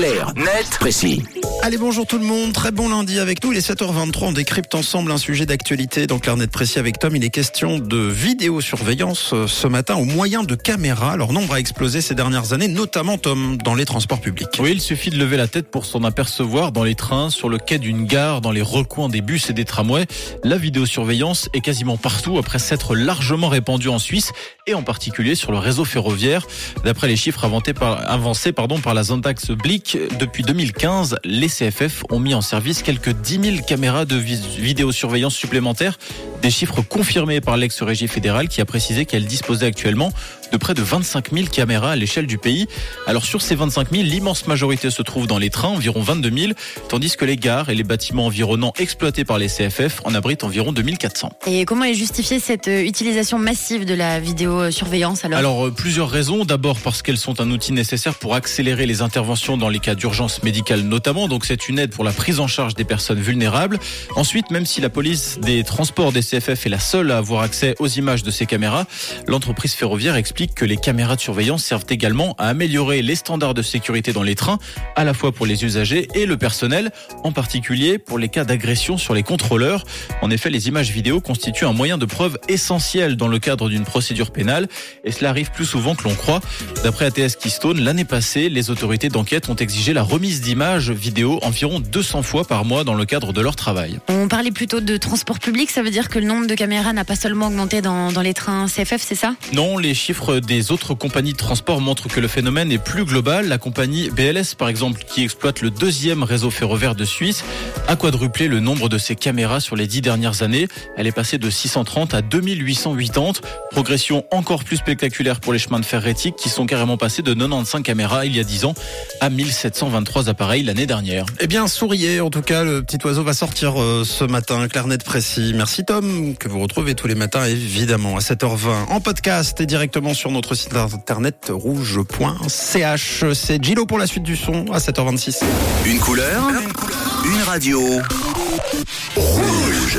Clair, net, précis. Allez, bonjour tout le monde. Très bon lundi avec nous. Il est 7h23. On décrypte ensemble un sujet d'actualité dans Clarnet Précis avec Tom. Il est question de vidéosurveillance euh, ce matin au moyen de caméras. Leur nombre a explosé ces dernières années, notamment Tom, dans les transports publics. Oui, il suffit de lever la tête pour s'en apercevoir dans les trains, sur le quai d'une gare, dans les recoins des bus et des tramways. La vidéosurveillance est quasiment partout après s'être largement répandue en Suisse et en particulier sur le réseau ferroviaire. D'après les chiffres avancés par, avancés, pardon, par la Zontax Blick, depuis 2015, les CFF ont mis en service quelques 10 000 caméras de vidéosurveillance supplémentaires. Des chiffres confirmés par l'ex-régie fédérale qui a précisé qu'elle disposait actuellement de près de 25 000 caméras à l'échelle du pays. Alors sur ces 25 000, l'immense majorité se trouve dans les trains, environ 22 000, tandis que les gares et les bâtiments environnants exploités par les CFF en abritent environ 2400. Et comment est justifiée cette euh, utilisation massive de la vidéosurveillance alors? Alors euh, plusieurs raisons. D'abord parce qu'elles sont un outil nécessaire pour accélérer les interventions dans les cas d'urgence médicale notamment. Donc c'est une aide pour la prise en charge des personnes vulnérables. Ensuite, même si la police des transports des CFF est la seule à avoir accès aux images de ces caméras, l'entreprise ferroviaire explique que les caméras de surveillance servent également à améliorer les standards de sécurité dans les trains, à la fois pour les usagers et le personnel, en particulier pour les cas d'agression sur les contrôleurs. En effet, les images vidéo constituent un moyen de preuve essentiel dans le cadre d'une procédure pénale, et cela arrive plus souvent que l'on croit. D'après ATS Keystone, l'année passée, les autorités d'enquête ont exigé la remise d'images vidéo environ 200 fois par mois dans le cadre de leur travail. On parlait plutôt de transport public, ça veut dire que le nombre de caméras n'a pas seulement augmenté dans, dans les trains CFF, c'est ça Non, les chiffres des autres compagnies de transport montrent que le phénomène est plus global. La compagnie BLS, par exemple, qui exploite le deuxième réseau ferroviaire de Suisse, a quadruplé le nombre de ses caméras sur les dix dernières années. Elle est passée de 630 à 2880. Progression encore plus spectaculaire pour les chemins de fer rétiques qui sont carrément passés de 95 caméras il y a 10 ans à 1723 appareils l'année dernière. Eh bien, souriez. En tout cas, le petit oiseau va sortir euh, ce matin. Clarnet précis. Merci Tom, que vous retrouvez tous les matins, évidemment, à 7h20 en podcast et directement sur notre site internet rouge.ch. C'est Gilo pour la suite du son à 7h26. Une couleur, une radio. Rouge.